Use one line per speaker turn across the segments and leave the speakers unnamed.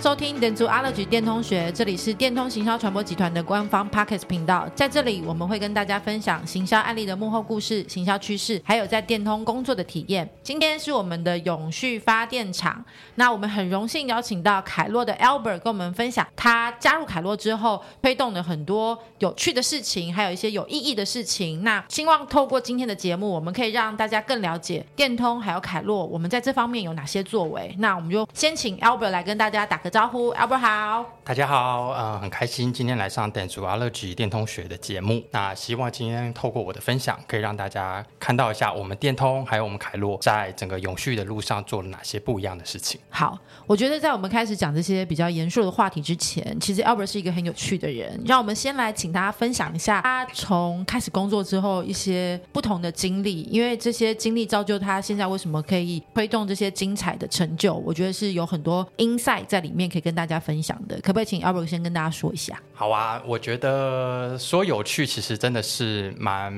大家收听电阻 Allergy 电通学，这里是电通行销传播集团的官方 Podcast 频道。在这里，我们会跟大家分享行销案例的幕后故事、行销趋势，还有在电通工作的体验。今天是我们的永续发电厂，那我们很荣幸邀请到凯洛的 Albert 跟我们分享他加入凯洛之后推动了很多有趣的事情，还有一些有意义的事情。那希望透过今天的节目，我们可以让大家更了解电通还有凯洛，我们在这方面有哪些作为。那我们就先请 Albert 来跟大家。打个招呼，Albert 好，
大家好，呃，很开心今天来上电阻 Allergy 电通学的节目。那希望今天透过我的分享，可以让大家看到一下我们电通还有我们凯洛在整个永续的路上做了哪些不一样的事情。
好，我觉得在我们开始讲这些比较严肃的话题之前，其实 Albert 是一个很有趣的人。让我们先来请大家分享一下他从开始工作之后一些不同的经历，因为这些经历造就他现在为什么可以推动这些精彩的成就。我觉得是有很多 insight。在里面可以跟大家分享的，可不可以请 Albert 先跟大家说一下？
好啊，我觉得说有趣，其实真的是蛮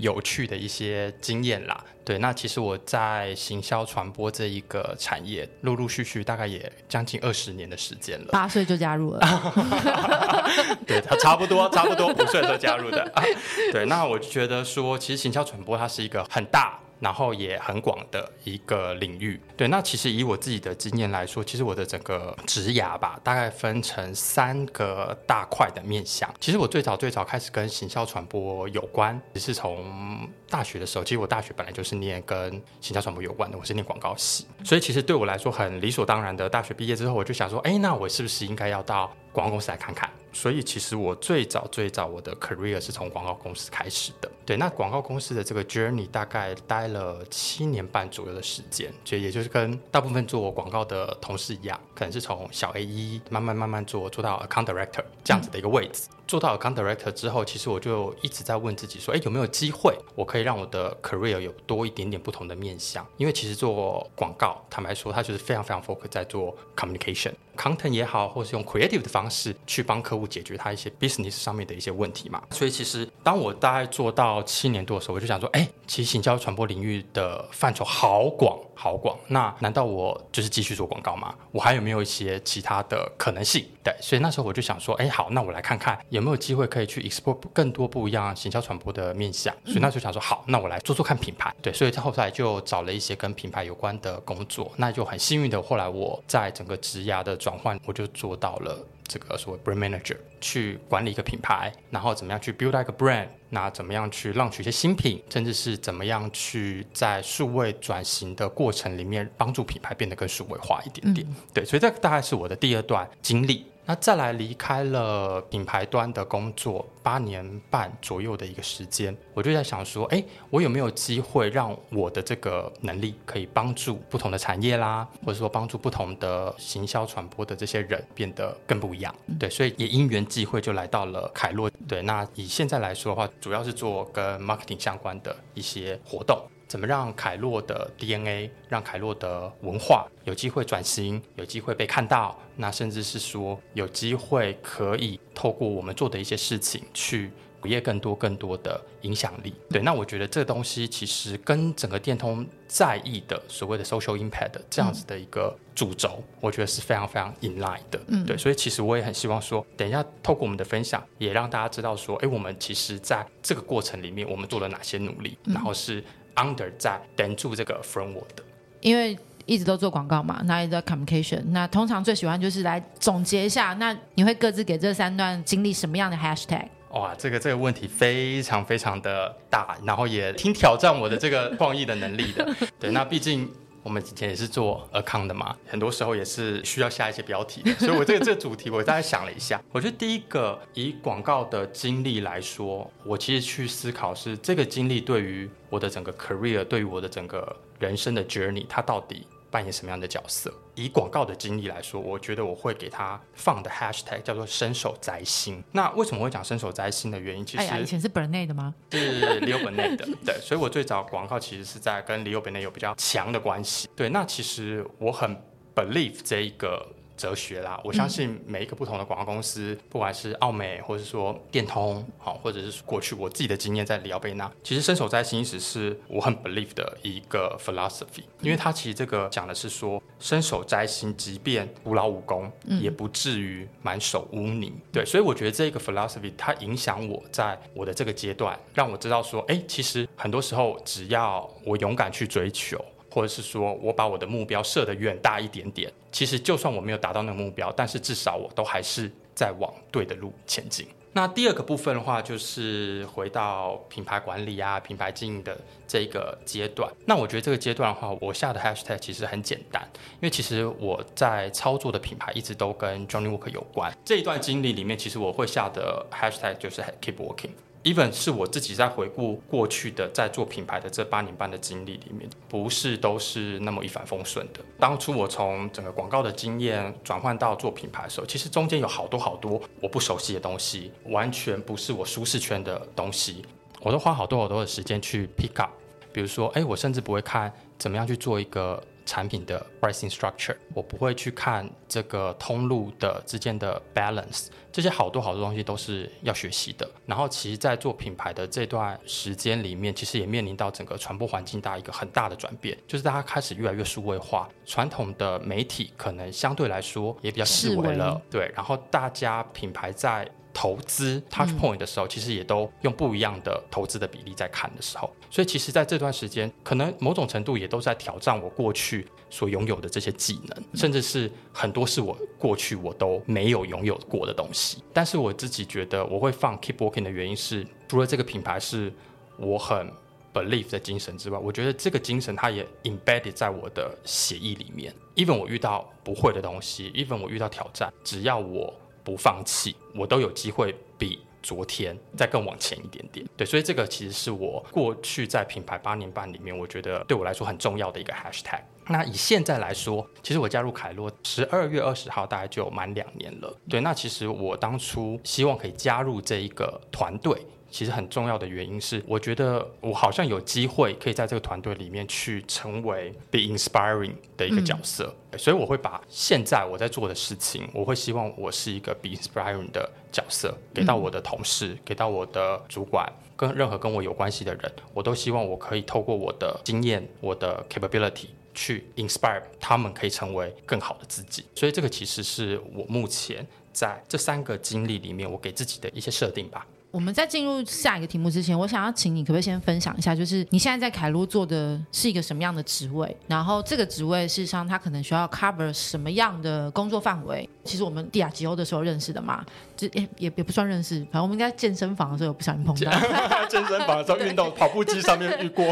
有趣的一些经验啦。对，那其实我在行销传播这一个产业，陆陆续续大概也将近二十年的时间了。
八岁就加入了，
对，他差不多，差不多五岁就加入的。对，那我就觉得说，其实行销传播它是一个很大。然后也很广的一个领域，对。那其实以我自己的经验来说，其实我的整个职涯吧，大概分成三个大块的面向。其实我最早最早开始跟行销传播有关，只是从大学的时候，其实我大学本来就是念跟行销传播有关的，我是念广告系，所以其实对我来说很理所当然的。大学毕业之后，我就想说，哎，那我是不是应该要到广告公司来看看？所以其实我最早最早我的 career 是从广告公司开始的。对，那广告公司的这个 journey 大概待了七年半左右的时间，就也就是跟大部分做广告的同事一样，可能是从小 AE 慢慢慢慢做做到 account director 这样子的一个位置。做到 account director 之后，其实我就一直在问自己说，哎，有没有机会我可以让我的 career 有多一点点不同的面向？因为其实做广告，坦白说，它就是非常非常 focus 在做 communication，content 也好，或是用 creative 的方式去帮客户解决他一些 business 上面的一些问题嘛。所以其实当我大概做到七年多的时候，我就想说，哎，其实行销传播领域的范畴好广好广，那难道我就是继续做广告吗？我还有没有一些其他的可能性？对，所以那时候我就想说，哎，好，那我来看看。有没有机会可以去 explore 更多不一样行销传播的面向？所以那时候想说，好，那我来做做看品牌。对，所以后来就找了一些跟品牌有关的工作。那就很幸运的，后来我在整个职涯的转换，我就做到了这个所谓 brand manager，去管理一个品牌，然后怎么样去 build 一个 brand，那怎么样去 launch 一些新品，甚至是怎么样去在数位转型的过程里面帮助品牌变得更数位化一点点。嗯、对，所以这大概是我的第二段经历。那再来离开了品牌端的工作八年半左右的一个时间，我就在想说，哎，我有没有机会让我的这个能力可以帮助不同的产业啦，或者说帮助不同的行销传播的这些人变得更不一样？对，所以也因缘际会就来到了凯洛。对，那以现在来说的话，主要是做跟 marketing 相关的一些活动。怎么让凯洛的 DNA，让凯洛的文化有机会转型，有机会被看到？那甚至是说有机会可以透过我们做的一些事情，去鼓励更多更多的影响力。对，那我觉得这个东西其实跟整个电通在意的所谓的 social impact 这样子的一个主轴，嗯、我觉得是非常非常 in line 的。嗯，对，所以其实我也很希望说，等一下透过我们的分享，也让大家知道说，哎，我们其实在这个过程里面，我们做了哪些努力，嗯、然后是。Under 在等住这个 framework 的，
因为一直都做广告嘛，那一直在 communication，那通常最喜欢就是来总结一下，那你会各自给这三段经历什么样的 hashtag？
哇，这个这个问题非常非常的大，然后也挺挑战我的这个创意的能力的。对，那毕竟我们之前也是做 account 的嘛，很多时候也是需要下一些标题的，所以我这个这个主题我大概想了一下，我觉得第一个以广告的经历来说，我其实去思考是这个经历对于我的整个 career，对于我的整个人生的 journey，它到底。扮演什么样的角色？以广告的经历来说，我觉得我会给他放的 hashtag 叫做“伸手摘星”。那为什么会讲“伸手摘星”的原因？其实、哎、
以前是 Burnet 的吗？
是 Leo Burnett 的。对，所以我最早广告其实是在跟 Leo Burnett 有比较强的关系。对，那其实我很 believe 这一个。哲学啦，我相信每一个不同的广告公司，嗯、不管是奥美，或者是说电通，好，或者是过去我自己的经验在里奥贝纳，其实伸手摘星一直是我很 believe 的一个 philosophy，因为它其实这个讲的是说，伸手摘星，即便徒劳无功，嗯、也不至于满手污泥。对，所以我觉得这个 philosophy 它影响我在我的这个阶段，让我知道说，哎，其实很多时候只要我勇敢去追求。或者是说我把我的目标设得远大一点点，其实就算我没有达到那个目标，但是至少我都还是在往对的路前进。那第二个部分的话，就是回到品牌管理啊、品牌经营的这个阶段。那我觉得这个阶段的话，我下的 hashtag 其实很简单，因为其实我在操作的品牌一直都跟 Johnny walk 有关。这一段经历里面，其实我会下的 hashtag 就是 Keep Walking。Even 是我自己在回顾过去的在做品牌的这八年半的经历里面，不是都是那么一帆风顺的。当初我从整个广告的经验转换到做品牌的时候，其实中间有好多好多我不熟悉的东西，完全不是我舒适圈的东西，我都花好多好多的时间去 pick up。比如说，哎，我甚至不会看怎么样去做一个。产品的 pricing structure，我不会去看这个通路的之间的 balance，这些好多好多东西都是要学习的。然后，其实，在做品牌的这段时间里面，其实也面临到整个传播环境大一个很大的转变，就是大家开始越来越数位化，传统的媒体可能相对来说也比较式微了，对。然后，大家品牌在投资 touch point 的时候，其实也都用不一样的投资的比例在看的时候，所以其实在这段时间，可能某种程度也都在挑战我过去所拥有的这些技能，甚至是很多是我过去我都没有拥有过的东西。但是我自己觉得，我会放 keep working 的原因是，除了这个品牌是我很 believe 的精神之外，我觉得这个精神它也 embedded 在我的协议里面。even 我遇到不会的东西，even 我遇到挑战，只要我。不放弃，我都有机会比昨天再更往前一点点。对，所以这个其实是我过去在品牌八年半里面，我觉得对我来说很重要的一个 hashtag。那以现在来说，其实我加入凯洛十二月二十号，大概就满两年了。对，那其实我当初希望可以加入这一个团队。其实很重要的原因是，我觉得我好像有机会可以在这个团队里面去成为 be inspiring 的一个角色，嗯，所以我会把现在我在做的事情，我会希望我是一个 be inspiring 的角色，给到我的同事，嗯，给到我的主管，跟任何跟我有关系的人，我都希望我可以透过我的经验、我的 capability 去 inspire 他们，可以成为更好的自己。所以这个其实是我目前在这三个经历里面，我给自己的一些设定吧。
我们在进入下一个题目之前，我想要请你可不可以先分享一下，就是你现在在凯路做的是一个什么样的职位？然后这个职位事实上它可能需要 cover 什么样的工作范围？其实我们 Diageo 的时候认识的嘛，就也也也不算认识，反正我们应该健身房的时候不小心碰到。
健身房的时候运动跑步机上面遇过。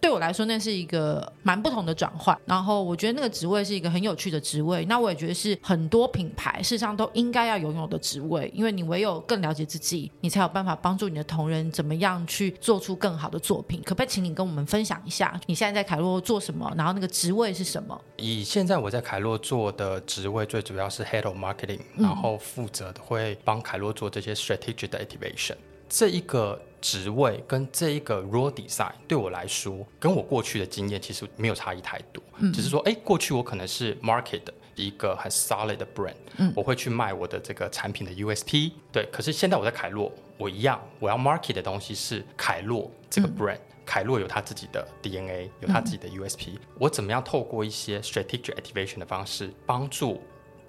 对我来说，那是一个蛮不同的转换。然后我觉得那个职位是一个很有趣的职位。那我也觉得是很多品牌事实上都应该要拥有的职位，因为你唯有更了解自己，你才有办法。帮助你的同仁怎么样去做出更好的作品？可不可以请你跟我们分享一下，你现在在凯洛做什么？然后那个职位是什么？
以现在我在凯洛做的职位，最主要是 Head of Marketing，然后负责的会帮凯洛做这些 Strategic 的 Activation。这一个职位跟这一个 Role Design 对我来说，跟我过去的经验其实没有差异太多，嗯、只是说，哎，过去我可能是 Market 的。一个很 solid 的 brand，嗯，我会去卖我的这个产品的 USP，对。可是现在我在凯洛，我一样，我要 market 的东西是凯洛这个 brand，嗯，凯洛有他自己的 DNA，有他自己的 USP，嗯，我怎么样透过一些 strategic activation 的方式，帮助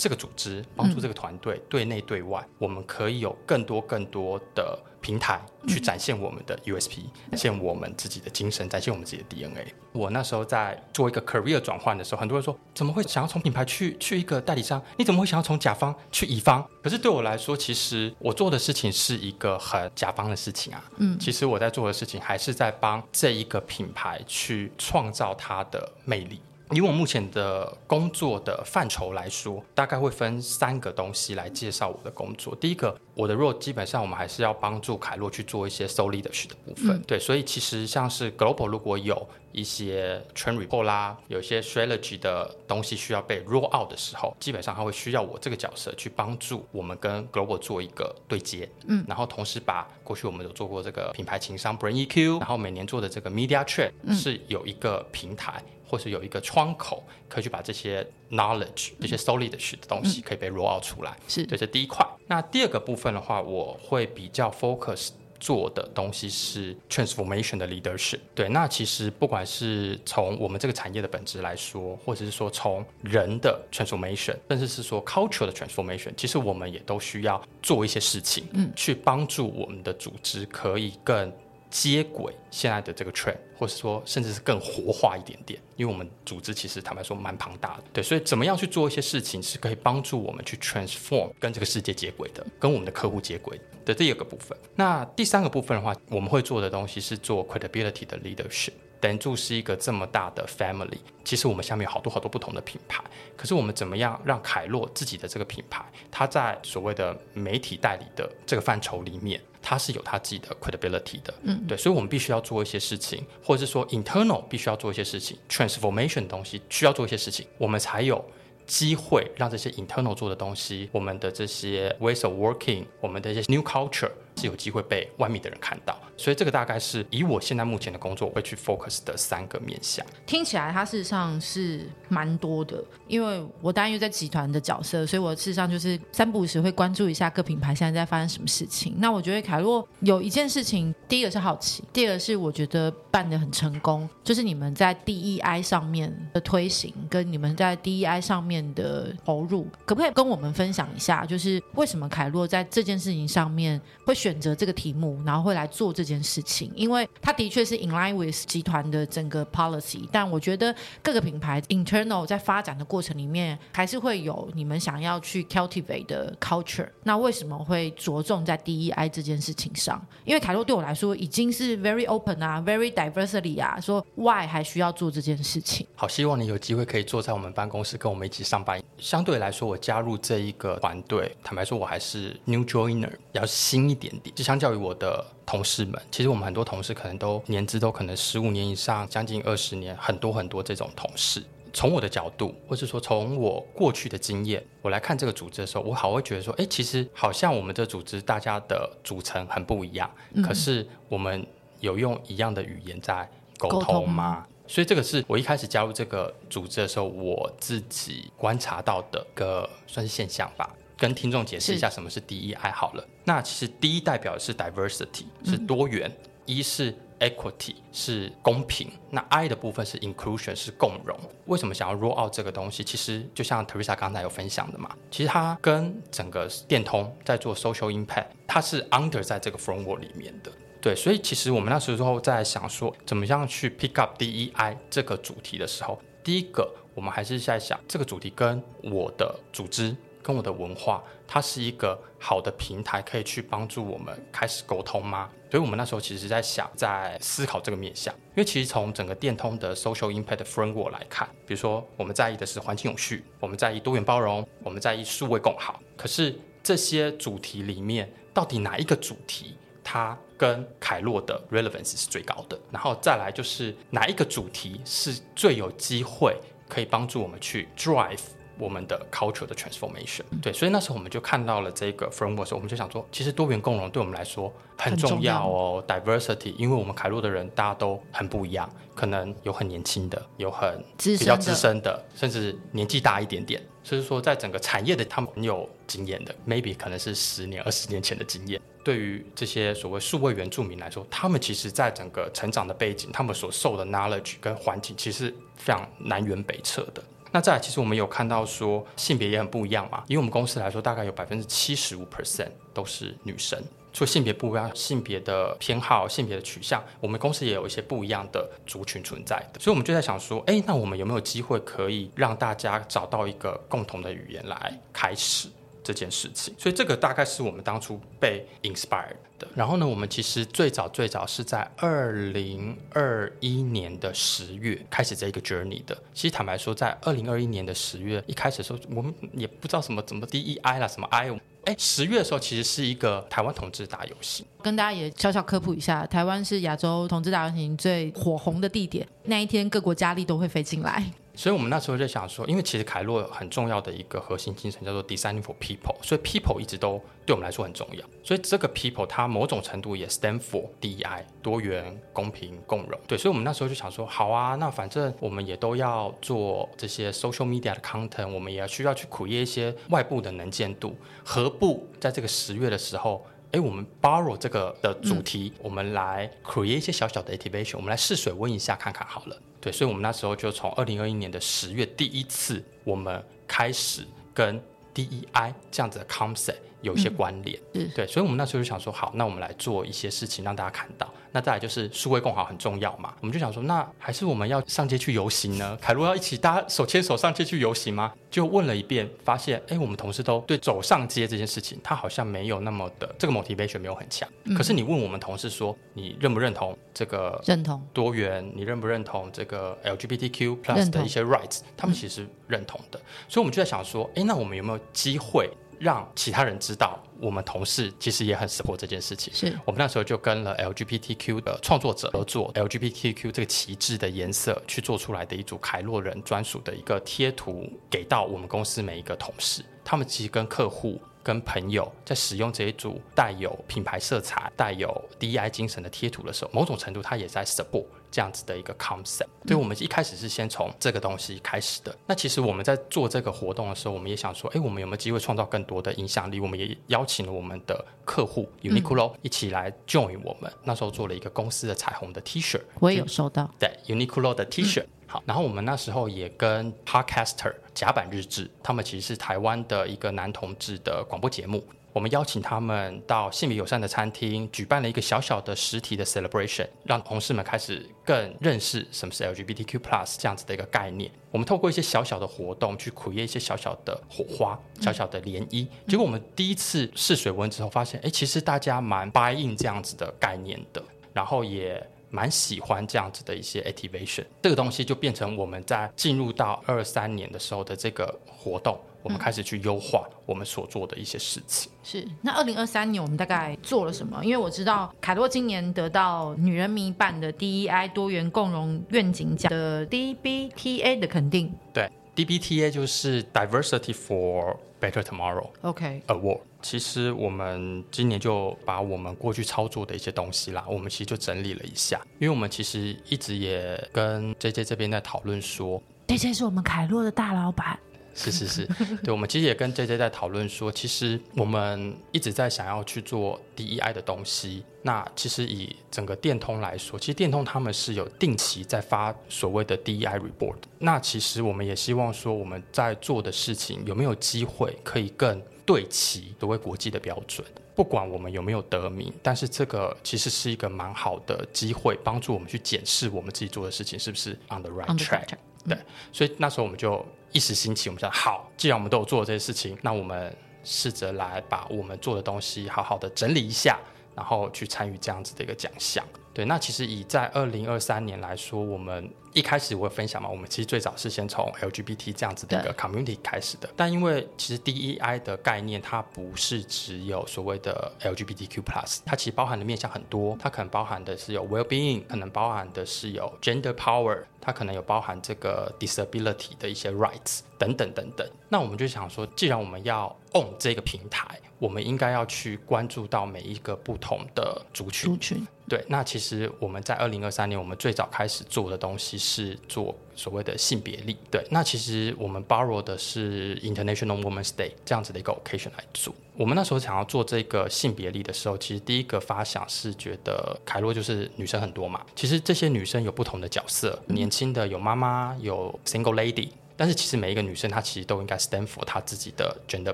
这个组织，帮助这个团队，对内对外，我们可以有更多更多的。平台去展现我们的 USP，展现我们自己的精神，展现我们自己的 DNA。我那时候在做一个 career 转换的时候，很多人说怎么会想要从品牌去去一个代理商？你怎么会想要从甲方去乙方？可是对我来说，其实我做的事情是一个很甲方的事情啊。嗯，其实我在做的事情还是在帮这一个品牌去创造它的魅力。以我目前的工作的范畴来说，大概会分三个东西来介绍我的工作。第一个，我的 role 基本上我们还是要帮助凯洛去做一些 leadership 的部分。嗯、对，所以其实像是 global 如果有一些 trend report 啦，有一些 strategy 的东西需要被 roll out 的时候，基本上它会需要我这个角色去帮助我们跟 global 做一个对接。嗯，然后同时把过去我们有做过这个品牌情商 brand EQ，然后每年做的这个 media trend 是有一个平台。嗯或是有一个窗口，可以去把这些 knowledge、这些 solid 的东西可以被 roll out 出来。嗯、是，这是第一块。那第二个部分的话，我会比较 focus 做的东西是 transformation 的 leadership。对，那其实不管是从我们这个产业的本质来说，或者是说从人的 transformation，甚至是说 culture 的 transformation，其实我们也都需要做一些事情，嗯，去帮助我们的组织可以更。接轨现在的这个 trend，或是说甚至是更活化一点点，因为我们组织其实坦白说蛮庞大的，对，所以怎么样去做一些事情是可以帮助我们去 transform 跟这个世界接轨的，跟我们的客户接轨的第二个部分。那第三个部分的话，我们会做的东西是做 credibility 的 leadership。等住是一个这么大的 family，其实我们下面有好多好多不同的品牌，可是我们怎么样让凯洛自己的这个品牌，它在所谓的媒体代理的这个范畴里面，它是有它自己的 credibility 的，嗯，对，所以我们必须要做一些事情，或者是说 internal 必须要做一些事情，transformation 的东西需要做一些事情，我们才有机会让这些 internal 做的东西，我们的这些 ways of working，我们的一些 new culture。是有机会被外面的人看到，所以这个大概是以我现在目前的工作我会去 focus 的三个面向。
听起来它事实上是蛮多的，因为我当然又在集团的角色，所以我事实上就是三不五时会关注一下各品牌现在在发生什么事情。那我觉得凯洛有一件事情，第一个是好奇，第二个是我觉得办得很成功，就是你们在 DEI 上面的推行，跟你们在 DEI 上面的投入，可不可以跟我们分享一下？就是为什么凯洛在这件事情上面会选择这个题目，然后会来做这件事情，因为它的确是 in line with 集团的整个 policy。但我觉得各个品牌 internal 在发展的过程里面，还是会有你们想要去 cultivate 的 culture。那为什么会着重在 DEI 这件事情上？因为凯洛对我来说已经是 very open 啊，very diversity 啊，说 why 还需要做这件事情？
好，希望你有机会可以坐在我们办公室跟我们一起上班。相对来说，我加入这一个团队，坦白说，我还是 new joiner，要新一点。就相较于我的同事们，其实我们很多同事可能都年资都可能十五年以上，将近二十年，很多很多这种同事。从我的角度，或是说从我过去的经验，我来看这个组织的时候，我好会觉得说，哎，其实好像我们这组织大家的组成很不一样，嗯、可是我们有用一样的语言在沟通吗？所以这个是我一开始加入这个组织的时候，我自己观察到的一个算是现象吧。跟听众解释一下什么是 DEI 好了。那其实 D 代表的是 diversity，是多元一、嗯、是 equity，是公平。那 I 的部分是 inclusion，是共融。为什么想要 roll out 这个东西？其实就像 Teresa 刚才有分享的嘛，其实它跟整个电通在做 social impact，它是 under 在这个 framework 里面的。对，所以其实我们那时候在想说，怎么样去 pick up DEI 这个主题的时候，第一个我们还是在想这个主题跟我的组织。跟我的文化，它是一个好的平台，可以去帮助我们开始沟通吗？所以我们那时候其实在想，在思考这个面向。因为其实从整个电通的 social impact framework 来看，比如说我们在意的是环境永续，我们在意多元包容，我们在意数位共好。可是这些主题里面，到底哪一个主题它跟凯洛的 relevance 是最高的？然后再来就是哪一个主题是最有机会可以帮助我们去 drive？我们的 culture 的 transformation，对，所以那时候我们就看到了这个 framework 我们就想说，其实多元共融对我们来说很重要哦要，diversity，因为我们凯洛的人大家都很不一样，可能有很年轻的，有很比较资深的，甚至年纪大一点点，所以说在整个产业的他们很有经验的，maybe 可能是十年、二十年前的经验。对于这些所谓数位原住民来说，他们其实在整个成长的背景，他们所受的 knowledge 跟环境，其实非常南辕北辙的。那再来，其实我们有看到说性别也很不一样嘛。以我们公司来说，大概有百分之七十五 percent 都是女生。所以性别不一样，性别的偏好、性别的取向，我们公司也有一些不一样的族群存在。所以我们就在想说，哎，那我们有没有机会可以让大家找到一个共同的语言来开始？这件事情。所以这个大概是我们当初被 inspired 的。然后呢，我们其实最早最早是在二零二一年的十月开始这个 journey 的。其实坦白说，在二零二一年的十月一开始的时候，我们也不知道什么怎么 DEI 啦，什么 I。哎，十月的时候其实是一个台湾同志打游行，
跟大家也小小科普一下，台湾是亚洲同志大游行最火红的地点，那一天各国佳丽都会飞进来。
所以，我们那时候就想说，因为其实凯洛很重要的一个核心精神叫做 Designing for People，所以 People 一直都对我们来说很重要。所以这个 People 它某种程度也 stand for DEI 多元、公平、共融。对，所以我们那时候就想说，好啊，那反正我们也都要做这些 social media 的 content，我们也要需要去苦捏一些外部的能见度，何不在这个十月的时候，哎，我们 borrow 这个的主题，嗯、我们来 create 一些小小的 activation，我们来试水温一下看看好了。对，所以，我们那时候就从二零二一年的十月第一次，我们开始跟 DEI 这样子的 concept 有一些关联。嗯，对，所以，我们那时候就想说，好，那我们来做一些事情，让大家看到。那再来就是数位共好很重要嘛，我们就想说，那还是我们要上街去游行呢？凯洛要一起大家手牵手上街去游行吗？就问了一遍，发现哎，我们同事都对走上街这件事情，他好像没有那么的这个 motivation 没有很强。嗯、可是你问我们同事说，你认不认同这个认同多元？你认不认同这个 LGBTQ plus 的一些 rights？他们其实认同的，嗯、所以我们就在想说，哎，那我们有没有机会？让其他人知道，我们同事其实也很 support 这件事情。是我们那时候就跟了 LGBTQ 的创作者合作，LGBTQ 这个旗帜的颜色去做出来的一组凯洛人专属的一个贴图，给到我们公司每一个同事。他们其实跟客户、跟朋友在使用这一组带有品牌色彩、带有 DEI 精神的贴图的时候，某种程度它也在 support。这样子的一个 concept，对，我们一开始是先从这个东西开始的。那其实我们在做这个活动的时候，我们也想说，哎，我们有没有机会创造更多的影响力？我们也邀请了我们的客户 Uniqlo 一起来 join 我们。那时候做了一个公司的彩虹的 T 恤，
我也有收到。
对，Uniqlo 的 T 恤。好，然后我们那时候也跟 Podcaster 甲板日志，他们其实是台湾的一个男同志的广播节目。我们邀请他们到性别友善的餐厅，举办了一个小小的实体的 celebration，让同事们开始更认识什么是 LGBTQ plus 这样子的一个概念。我们透过一些小小的活动去 create 一些小小的火花、小小的涟漪。结果我们第一次试水温之后，发现，哎，其实大家蛮 buy in 这样子的概念的，然后也蛮喜欢这样子的一些 activation。这个东西就变成我们在进入到二三年的时候的这个活动。我们开始去优化我们所做的一些事情。
是，那二零二三年我们大概做了什么？因为我知道凯洛今年得到女人迷办的 DEI 多元共融愿景奖的 DBTA 的肯定。
对，DBTA 就是 Diversity for Better Tomorrow。OK，Award。其实我们今年就把我们过去操作的一些东西啦，我们其实就整理了一下，因为我们其实一直也跟 JJ 这边在讨论说
，JJ 是我们凯洛的大老板。
是是是，对，我们其实也跟 JJ 在讨论说，其实我们一直在想要去做 DEI 的东西。那其实以整个电通来说，其实电通他们是有定期在发所谓的 DEI report。那其实我们也希望说，我们在做的事情有没有机会可以更对齐所谓国际的标准？不管我们有没有得名，但是这个其实是一个蛮好的机会，帮助我们去检视我们自己做的事情是不是 on the right track。对，所以那时候我们就。一时兴起，我们想好，既然我们都有做这些事情，那我们试着来把我们做的东西好好的整理一下，然后去参与这样子的一个奖项。对，那其实以在二零二三年来说，我们。一开始我会分享嘛，我们其实最早是先从 LGBT 这样子的一个 community 开始的，但因为其实 DEI 的概念它不是只有所谓的 LGBTQ plus，它其实包含的面向很多，它可能包含的是有 well-being，可能包含的是有 gender power，它可能有包含这个 disability 的一些 rights 等等等等。那我们就想说，既然我们要 own 这个平台，我们应该要去关注到每一个不同的族群。族群。对，那其实我们在二零二三年，我们最早开始做的东西是做所谓的性别力。对，那其实我们 borrow 的是 International Women's Day 这样子的一个 occasion 来做。我们那时候想要做这个性别力的时候，其实第一个发想是觉得凯洛就是女生很多嘛，其实这些女生有不同的角色，年轻的有妈妈，有 single lady。但是其实每一个女生她其实都应该 stand for 她自己的 gender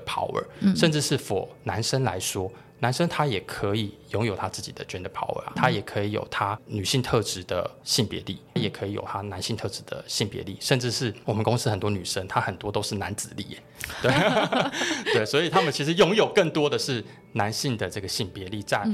power，、嗯、甚至是 for 男生来说。男生他也可以拥有他自己的 gender power 啊，他也可以有他女性特质的性别力，也可以有他男性特质的性别力，甚至是我们公司很多女生，她很多都是男子力耶，对 对，所以他们其实拥有更多的是男性的这个性别力在。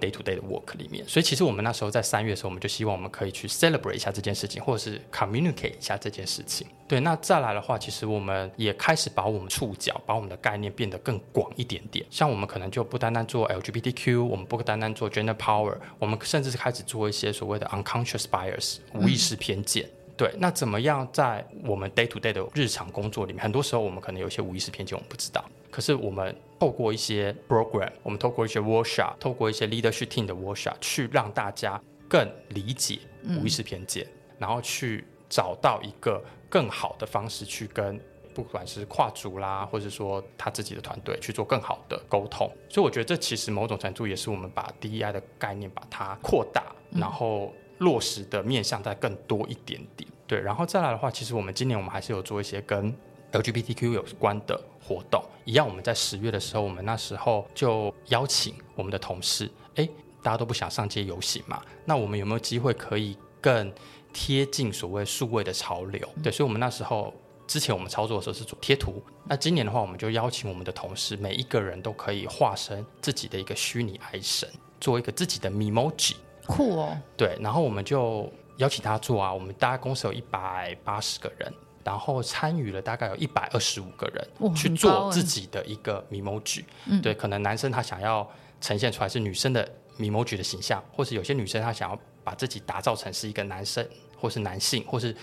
Day to day 的 work 里面，所以其实我们那时候在三月的时候，我们就希望我们可以去 celebrate 一下这件事情，或者是 communicate 一下这件事情。对，那再来的话，其实我们也开始把我们触角，把我们的概念变得更广一点点。像我们可能就不单单做 LGBTQ，我们不单单做 gender power，我们甚至是开始做一些所谓的 unconscious bias 无意识偏见。对，那怎么样在我们 day to day 的日常工作里面，很多时候我们可能有一些无意识偏见，我们不知道。可是我们透过一些 program，我们透过一些 workshop，透过一些 leadership team 的 workshop，去让大家更理解无意识偏见，嗯、然后去找到一个更好的方式去跟不管是跨族啦，或者说他自己的团队去做更好的沟通。所以我觉得这其实某种程度也是我们把 DEI 的概念把它扩大，然后。落实的面向再更多一点点，对，然后再来的话，其实我们今年我们还是有做一些跟 LGBTQ 有关的活动，一样我们在十月的时候，我们那时候就邀请我们的同事，哎，大家都不想上街游行嘛，那我们有没有机会可以更贴近所谓数位的潮流？对，所以我们那时候之前我们操作的时候是做贴图，那今年的话，我们就邀请我们的同事，每一个人都可以化身自己的一个虚拟爱神，做一个自己的 Memoji。
酷哦，
对，然后我们就邀请他做啊，我们大概公司有一百八十个人，然后参与了大概有一百二十五个人去做自己的一个 Memoji。嗯，对，可能男生他想要呈现出来是女生的 Memoji 的形象，或是有些女生她想要把自己打造成是一个男生，或是男性，或是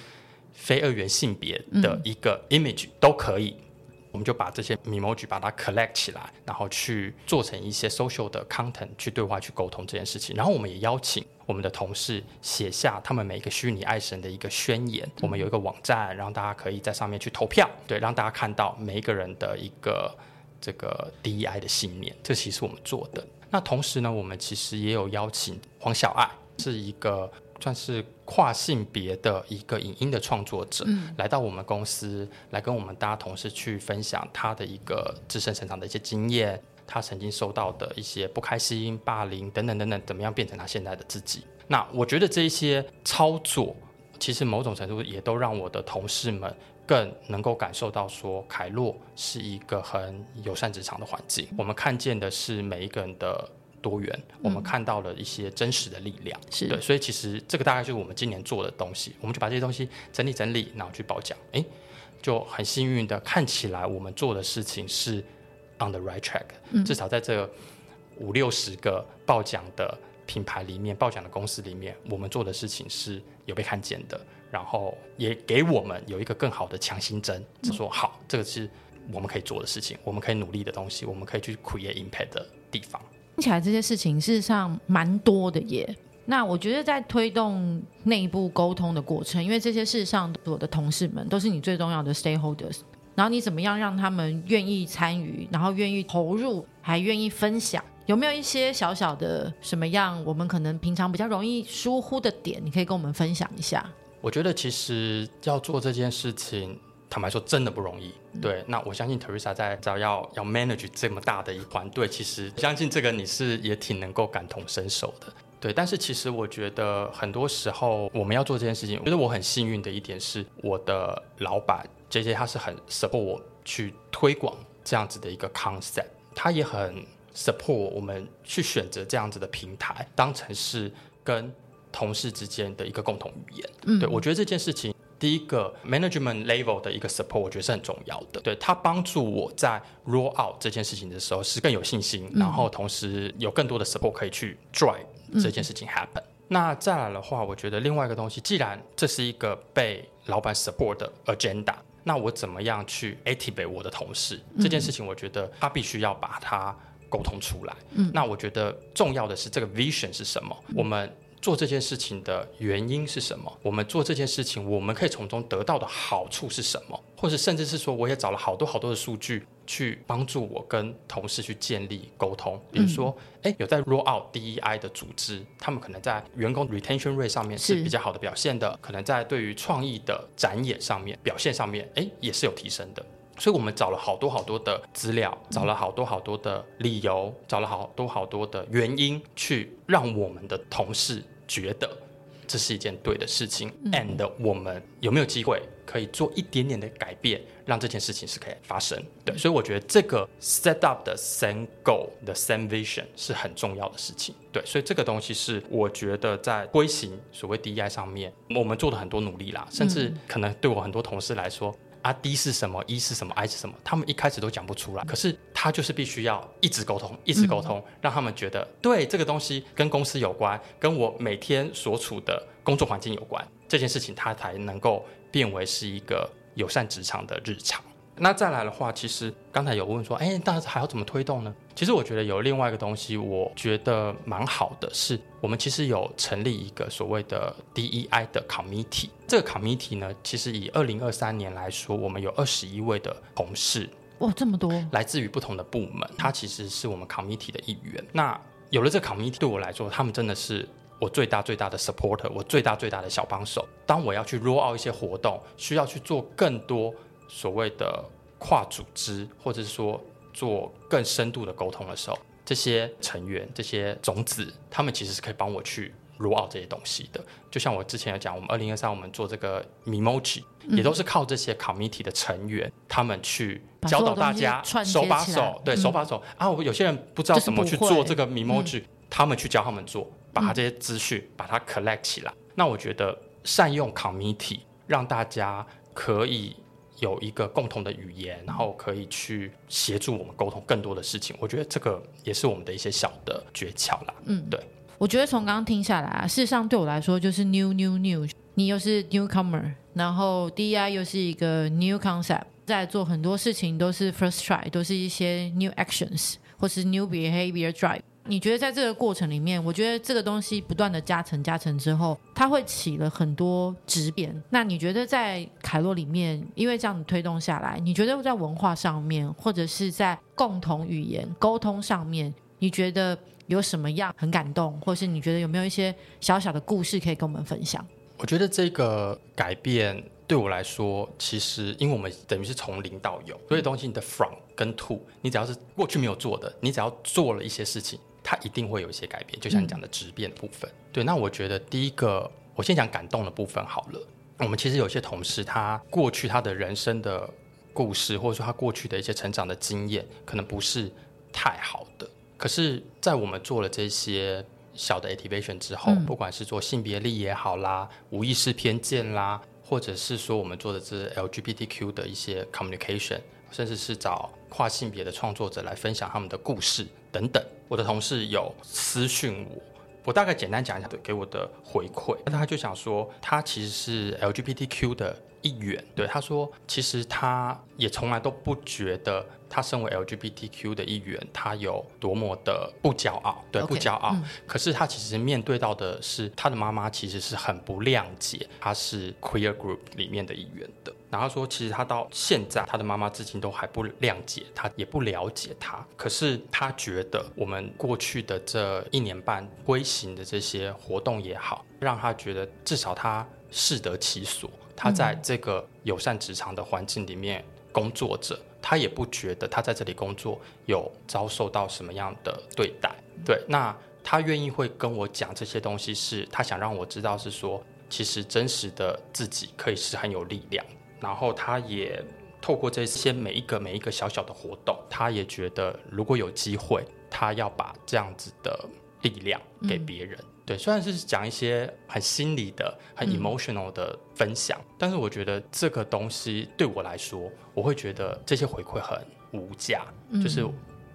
非二元性别的一个 image，嗯，都可以。我们就把这些 Memoji 把它 collect 起来，然后去做成一些 social 的 content 去对话、去沟通这件事情。然后我们也邀请我们的同事写下他们每一个虚拟爱神的一个宣言。我们有一个网站，让大家可以在上面去投票，对，让大家看到每一个人的一个这个 DEI 的信念。这其实我们做的。那同时呢，我们其实也有邀请黄小爱，是一个。算是跨性别的一个影音的创作者，嗯，来到我们公司来跟我们大家同事去分享他的一个自身成长的一些经验，他曾经受到的一些不开心、霸凌等等等等，怎么样变成他现在的自己？那我觉得这一些操作，其实某种程度也都让我的同事们更能够感受到说，凯洛是一个很友善职场的环境。我们看见的是每一个人的。多元，我们看到了一些真实的力量，嗯、是。对，所以其实这个大概就是我们今年做的东西，我们就把这些东西整理整理，然后去报奖，诶，就很幸运的看起来我们做的事情是 on the right track，、嗯、至少在这五六十个报奖的品牌里面，报奖的公司里面，我们做的事情是有被看见的，然后也给我们有一个更好的强心针，就说好，这个是我们可以做的事情，我们可以努力的东西，我们可以去 create impact 的地方。
听起来这些事情事实上蛮多的耶。那我觉得在推动内部沟通的过程，因为这些事实上我的同事们都是你最重要的 stakeholders，然后你怎么样让他们愿意参与，然后愿意投入，还愿意分享？有没有一些小小的什么样我们可能平常比较容易疏忽的点，你可以跟我们分享一下？
我觉得其实要做这件事情。坦白说，真的不容易。对，那我相信 Teresa 在只要要要 manage 这么大的一团队，其实相信这个你是也挺能够感同身受的。对，但是其实我觉得很多时候我们要做这件事情，我觉得我很幸运的一点是，我的老板 JJ 他是很 support 我去推广这样子的一个 concept，他也很 support 我们去选择这样子的平台，当成是跟同事之间的一个共同语言。嗯，对，我觉得这件事情。第一个 management level 的一个 support，我觉得是很重要的。对，它帮助我在 roll out 这件事情的时候是更有信心，嗯、然后同时有更多的 support 可以去 drive 这件事情 happen。嗯、那再来的话，我觉得另外一个东西，既然这是一个被老板 support 的 agenda，那我怎么样去 activate 我的同事？嗯、这件事情，我觉得他必须要把它沟通出来。嗯，那我觉得重要的是这个 vision 是什么？嗯、我们。做这件事情的原因是什么？我们做这件事情，我们可以从中得到的好处是什么？或者甚至是说，我也找了好多好多的数据去帮助我跟同事去建立沟通。比如说，哎、嗯，有在 roll out DEI 的组织，他们可能在员工 retention rate 上面是比较好的表现的，可能在对于创意的展演上面表现上面，哎，也是有提升的。所以我们找了好多好多的资料，找了好多好多的理由，找了好多好多的原因，去让我们的同事觉得这是一件对的事情。嗯、and 我们有没有机会可以做一点点的改变，让这件事情是可以发生？对，所以我觉得这个 set up 的 same goal 的 same vision 是很重要的事情。对，所以这个东西是我觉得在推行所谓 DEI 上面，我们做的很多努力啦，甚至可能对我很多同事来说。啊，D 是什么？E 是什么？I 是什么？他们一开始都讲不出来，可是他就是必须要一直沟通，一直沟通，嗯、让他们觉得对这个东西跟公司有关，跟我每天所处的工作环境有关，这件事情他才能够变为是一个友善职场的日常。那再来的话，其实刚才有问说，哎，但是还要怎么推动呢？其实我觉得有另外一个东西，我觉得蛮好的，是我们其实有成立一个所谓的 DEI 的 committee。这个 committee 呢，其实以二零二三年来说，我们有二十一位的同事，
哇，这么多，
来自于不同的部门，他其实是我们 committee 的一员。那有了这个 committee，对我来说，他们真的是我最大最大的 supporter，我最大最大的小帮手。当我要去 roll out 一些活动，需要去做更多。所谓的跨组织，或者是说做更深度的沟通的时候，这些成员、这些种子，他们其实是可以帮我去 roll out 这些东西的。就像我之前有讲，我们二零二三我们做这个 Memoji，也都是靠这些 committee 的成员，他们去教导大家手把手，对，手把手啊。我有些人不知道怎么去做这个 Memoji，他们去教他们做，把他这些资讯把它 collect 起来。那我觉得善用 committee，让大家可以。有一个共同的语言，然后可以去协助我们沟通更多的事情。我觉得这个也是我们的一些小的诀窍啦。嗯，对。
我觉得从刚刚听下来啊，事实上对我来说就是 new new new，你又是 newcomer，然后 DEI 又是一个 new concept，在做很多事情都是 first try，都是一些 new actions 或是 new behavior drive。你觉得在这个过程里面，我觉得这个东西不断的加成加成之后，它会起了很多质变。那你觉得在凯洛里面，因为这样子推动下来，你觉得在文化上面，或者是在共同语言沟通上面，你觉得有什么样很感动，或是你觉得有没有一些小小的故事可以跟我们分享？
我觉得这个改变对我来说，其实因为我们等于是从零到有，所以东西你的 from 跟 to，你只要是过去没有做的，你只要做了一些事情。它一定会有一些改变，就像你讲的质变的部分。嗯、对，那我觉得第一个，我先讲感动的部分好了。我们其实有些同事，他过去他的人生的故事，或者说他过去的一些成长的经验，可能不是太好的。可是，在我们做了这些小的 activation 之后，嗯、不管是做性别力也好啦，无意识偏见啦，或者是说我们做的这 LGBTQ 的一些 communication，甚至是找跨性别的创作者来分享他们的故事等等。我的同事有私讯我，我大概简单讲一下给我的回馈。那他就想说，他其实是 LGBTQ 的一员。对，他说，其实他也从来都不觉得他身为 LGBTQ 的一员，他有多么的不骄傲。对，Okay, 不骄傲。嗯、可是他其实面对到的是，他的妈妈其实是很不谅解他是 queer group 里面的一员的。然后说，其实他到现在，他的妈妈至今都还不谅解他，也不了解他。可是他觉得，我们过去的这一年半推行的这些活动也好，让他觉得至少他适得其所。他在这个友善职场的环境里面工作着，他也不觉得他在这里工作有遭受到什么样的对待。对，那他愿意会跟我讲这些东西，是他想让我知道，是说其实真实的自己可以是很有力量。然后他也透过这些每一个每一个小小的活动，他也觉得如果有机会，他要把这样子的力量给别人。嗯、对，虽然是讲一些很心理的、很 emotional 的分享，嗯、但是我觉得这个东西对我来说，我会觉得这些回馈很无价。嗯、就是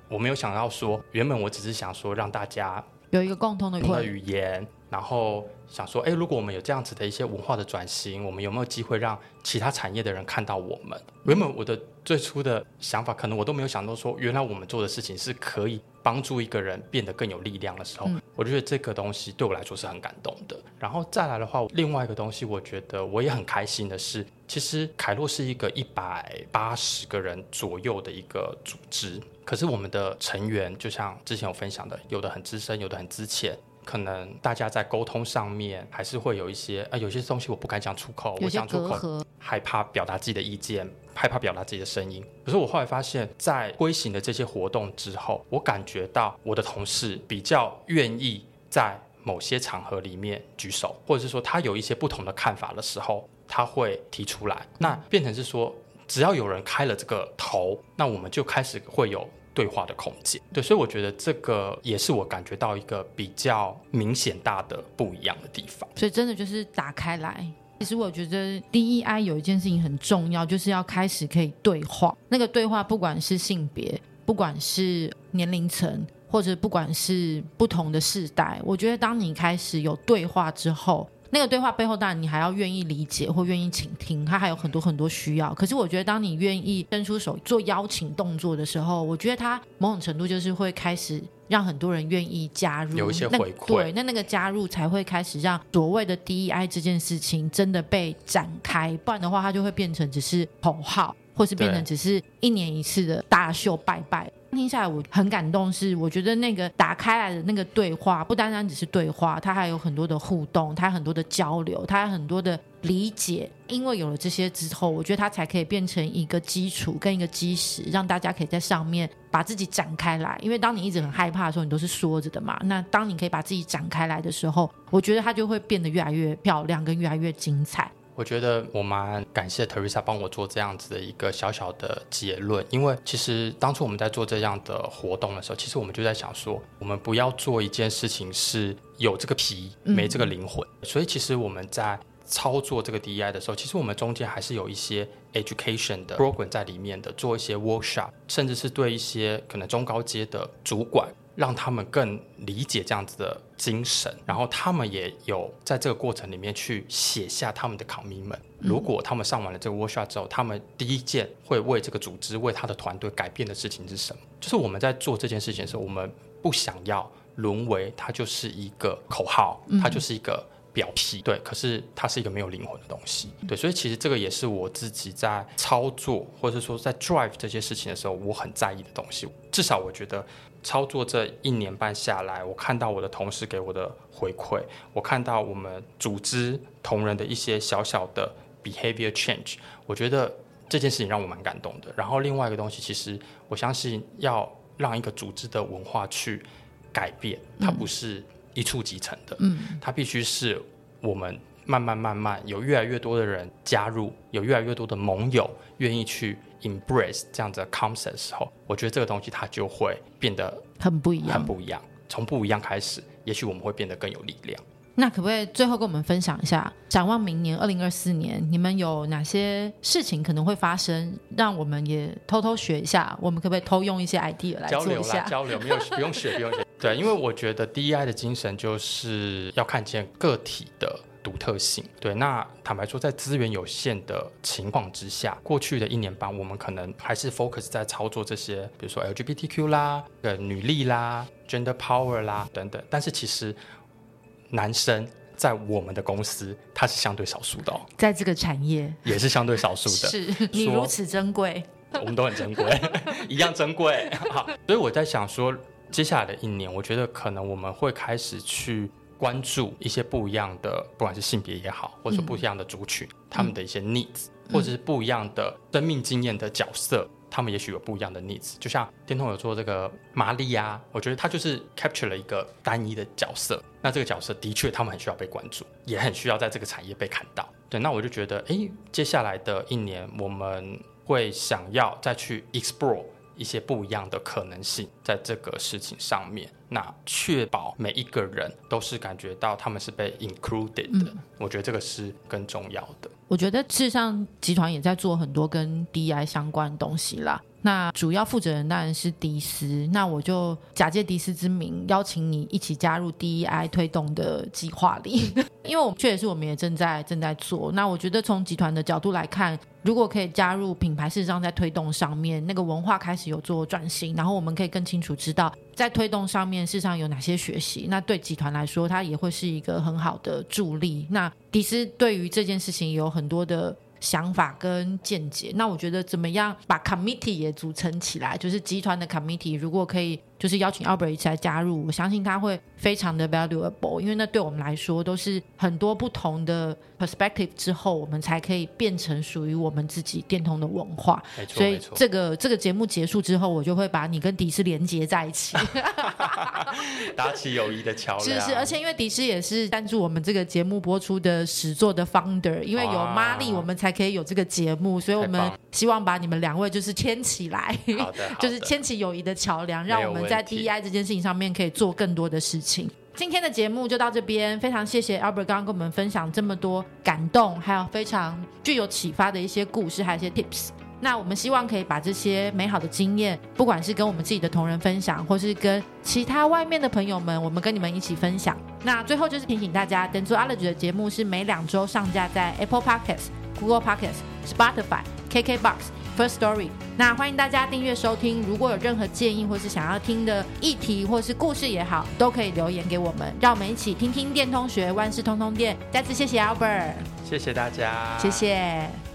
我没有想到说，原本我只是想说让大家
有一个共同的
语言。然后想说，哎，如果我们有这样子的一些文化的转型，我们有没有机会让其他产业的人看到我们？原本我的最初的想法，可能我都没有想到说，原来我们做的事情是可以帮助一个人变得更有力量的时候，嗯、我觉得这个东西对我来说是很感动的。然后再来的话，另外一个东西，我觉得我也很开心的是，其实凯洛是一个一百八十个人左右的一个组织，可是我们的成员就像之前有分享的，有的很资深，有的很资浅。可能大家在沟通上面还是会有一些啊，有些东西我不敢讲出口，我讲出口害怕表达自己的意见，害怕表达自己的声音。可是我后来发现，在推行的这些活动之后，我感觉到我的同事比较愿意在某些场合里面举手，或者是说他有一些不同的看法的时候，他会提出来。那变成是说，只要有人开了这个头，那我们就开始会有对话的空间。对，所以我觉得这个也是我感觉到一个比较明显大的不一样的地方。
所以真的就是打开来。其实我觉得 DEI 有一件事情很重要，就是要开始可以对话。那个对话，不管是性别，不管是年龄层，或者不管是不同的世代，我觉得当你开始有对话之后，那个对话背后，当然你还要愿意理解或愿意倾听，他还有很多很多需要。可是我觉得，当你愿意伸出手做邀请动作的时候，我觉得他某种程度就是会开始。让很多人愿意加入，
有一些回馈，
对，那那个加入才会开始让所谓的 DEI 这件事情真的被展开，不然的话，它就会变成只是口号，或是变成只是一年一次的大秀拜拜。听下来我很感动，是我觉得那个打开来的那个对话，不单单只是对话，它还有很多的互动，它有很多的交流，它有很多的理解。因为有了这些之后，我觉得它才可以变成一个基础跟一个基石，让大家可以在上面把自己展开来。因为当你一直很害怕的时候，你都是缩着的嘛。那当你可以把自己展开来的时候，我觉得它就会变得越来越漂亮，跟越来越精彩。
我觉得我蛮感谢 Teresa 帮我做这样子的一个小小的结论，因为其实当初我们在做这样的活动的时候，其实我们就在想说，我们不要做一件事情是有这个皮没这个灵魂，嗯、所以其实我们在操作这个 DEI 的时候，其实我们中间还是有一些 education 的 program 在里面的，做一些 workshop，甚至是对一些可能中高阶的主管。让他们更理解这样子的精神，然后他们也有在这个过程里面去写下他们的 commitment。如果他们上完了这个 workshop 之后，他们第一件会为这个组织、为他的团队改变的事情是什么？就是我们在做这件事情的时候，我们不想要沦为它就是一个口号，它就是一个表皮，对。可是它是一个没有灵魂的东西，对。所以其实这个也是我自己在操作，或者说在 drive 这些事情的时候，我很在意的东西。至少我觉得。操作这一年半下来，我看到我的同事给我的回馈，我看到我们组织同仁的一些小小的 behavior change，我觉得这件事情让我蛮感动的。然后另外一个东西，其实我相信要让一个组织的文化去改变，它不是一触即成的，嗯，它必须是我们慢慢慢慢有越来越多的人加入，有越来越多的盟友愿意去。Embrace 这样子的 concept 的时候，我觉得这个东西它就会变得
很不一样，
很不一样。从不一样开始，也许我们会变得更有力量。
那可不可以最后跟我们分享一下，展望明年二零二四年，你们有哪些事情可能会发生，让我们也偷偷学一下？我们可不可以偷用一些 idea 来做一下
交流？交流没有不用学，不用学。对，因为我觉得 DEI 的精神就是要看见个体的。独特性，对，那坦白说，在资源有限的情况之下，过去的一年半，我们可能还是 focus 在操作这些，比如说 LGBTQ 啦、呃女力啦、Gender Power 啦等等。但是其实男生在我们的公司，他是相对少数的哦，
在这个产业
也是相对少数的。
是你如此珍贵，
我们都很珍贵，一样珍贵。好，所以我在想说，接下来的一年，我觉得可能我们会开始去。关注一些不一样的，不管是性别也好，或者说不一样的族群，嗯、他们的一些 needs，、嗯、或者是不一样的生命经验的角色，他们也许有不一样的 needs。就像天通有做这个玛丽亚，我觉得他就是 capture 了一个单一的角色。那这个角色的确，他们很需要被关注，也很需要在这个产业被看到。对，那我就觉得，哎，接下来的一年，我们会想要再去 explore。一些不一样的可能性，在这个事情上面，那确保每一个人都是感觉到他们是被 included 的，嗯、我觉得这个是更重要的。
我觉得事实上集团也在做很多跟 DEI 相关的东西啦。那主要负责人当然是迪斯，那我就假借迪斯之名，邀请你一起加入 DEI 推动的计划里，因为我们确实是我们也正在正在做。那我觉得从集团的角度来看，如果可以加入品牌，事实上在推动上面，那个文化开始有做转型，然后我们可以更清楚知道在推动上面事实上有哪些学习，那对集团来说，它也会是一个很好的助力。那迪斯对于这件事情有很多的。想法跟见解，那我觉得怎么样把 committee 也组成起来，就是集团的 committee，如果可以就是邀请 Albert 一起来加入，我相信他会非常的 valuable，因为那对我们来说都是很多不同的 perspective 之后，我们才可以变成属于我们自己电通的文化。
没错，
所以这个这个节目结束之后，我就会把你跟迪斯连接在一起，
搭起友谊的桥梁。
是是，而且因为迪斯也是赞助我们这个节目播出的始作的 founder，因为有玛丽，我们才可以有这个节目，所以我们希望把你们两位就是牵起来，
好的，
就是牵起友谊的桥梁，让我们在 DEI 这件事情上面可以做更多的事情。今天的节目就到这边，非常谢谢 Albert 刚刚跟我们分享这么多感动，还有非常具有启发的一些故事，还有一些 tips。那我们希望可以把这些美好的经验，不管是跟我们自己的同仁分享，或是跟其他外面的朋友们，我们跟你们一起分享。那最后就是提醒大家，Dentsuology 的节目是每两周上架在 Apple Podcasts、Google Podcasts、Spotify、KKBox。First Story，那欢迎大家订阅收听。如果有任何建议或是想要听的议题或是故事也好，都可以留言给我们，让我们一起听听电通学，万事通通电。再次谢谢 Albert，
谢谢大家，
谢谢。